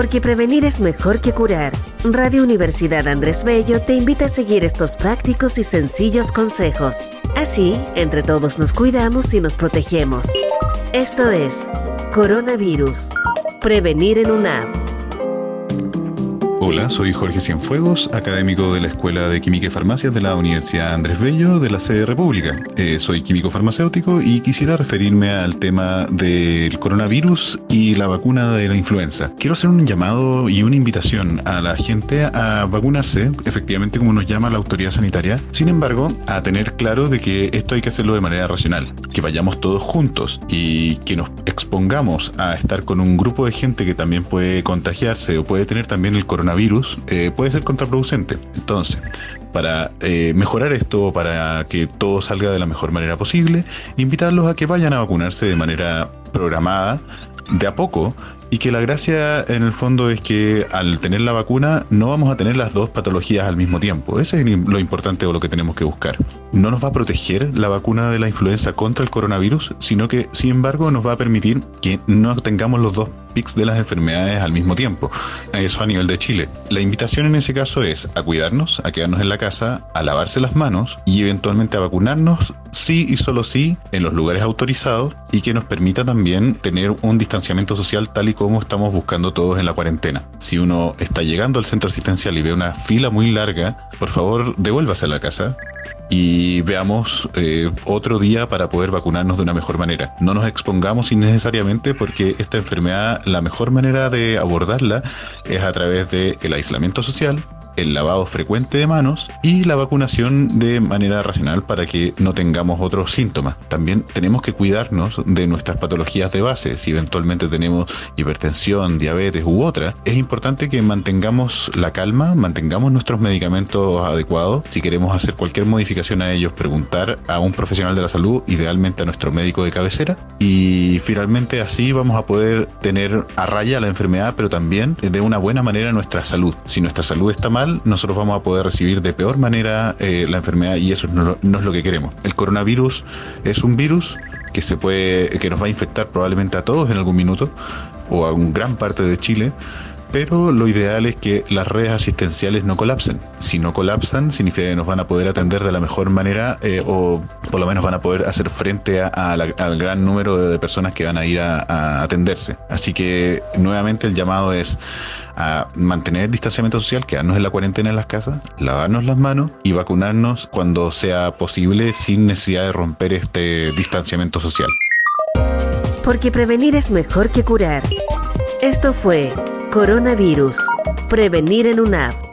Porque prevenir es mejor que curar. Radio Universidad Andrés Bello te invita a seguir estos prácticos y sencillos consejos. Así, entre todos nos cuidamos y nos protegemos. Esto es Coronavirus. Prevenir en UNAM. Hola, soy Jorge Cienfuegos, académico de la Escuela de Química y Farmacias de la Universidad Andrés Bello de la sede República. Eh, soy químico farmacéutico y quisiera referirme al tema del coronavirus y la vacuna de la influenza. Quiero hacer un llamado y una invitación a la gente a vacunarse, efectivamente como nos llama la autoridad sanitaria. Sin embargo, a tener claro de que esto hay que hacerlo de manera racional, que vayamos todos juntos y que nos expongamos a estar con un grupo de gente que también puede contagiarse o puede tener también el coronavirus virus eh, puede ser contraproducente. Entonces, para eh, mejorar esto, para que todo salga de la mejor manera posible, invitarlos a que vayan a vacunarse de manera programada, de a poco, y que la gracia en el fondo es que al tener la vacuna no vamos a tener las dos patologías al mismo tiempo. Ese es lo importante o lo que tenemos que buscar. No nos va a proteger la vacuna de la influenza contra el coronavirus, sino que sin embargo nos va a permitir que no tengamos los dos pics de las enfermedades al mismo tiempo. Eso a nivel de Chile. La invitación en ese caso es a cuidarnos, a quedarnos en la casa, a lavarse las manos y eventualmente a vacunarnos, sí y solo sí, en los lugares autorizados y que nos permita también tener un distanciamiento social tal y como estamos buscando todos en la cuarentena. Si uno está llegando al centro asistencial y ve una fila muy larga, por favor devuélvase a la casa y veamos eh, otro día para poder vacunarnos de una mejor manera. No nos expongamos innecesariamente porque esta enfermedad, la mejor manera de abordarla es a través del el aislamiento social, el lavado frecuente de manos y la vacunación de manera racional para que no tengamos otros síntomas. También tenemos que cuidarnos de nuestras patologías de base. Si eventualmente tenemos hipertensión, diabetes u otra, es importante que mantengamos la calma, mantengamos nuestros medicamentos adecuados. Si queremos hacer cualquier modificación a ellos, preguntar a un profesional de la salud, idealmente a nuestro médico de cabecera. Y finalmente así vamos a poder tener a raya la enfermedad, pero también de una buena manera nuestra salud. Si nuestra salud está mal, nosotros vamos a poder recibir de peor manera eh, la enfermedad y eso no, no, es lo que queremos. El coronavirus es un virus que se puede, que nos va a infectar probablemente a todos en algún minuto o a un gran parte de Chile pero lo ideal es que las redes asistenciales no colapsen. Si no colapsan, significa que nos van a poder atender de la mejor manera eh, o por lo menos van a poder hacer frente al gran número de personas que van a ir a, atenderse. Así que nuevamente el llamado es a mantener el distanciamiento social, quedarnos en la cuarentena en las casas, lavarnos las manos y vacunarnos cuando sea posible sin necesidad de romper este distanciamiento social. Porque prevenir es mejor que curar. Esto fue Coronavirus. Prevenir en una app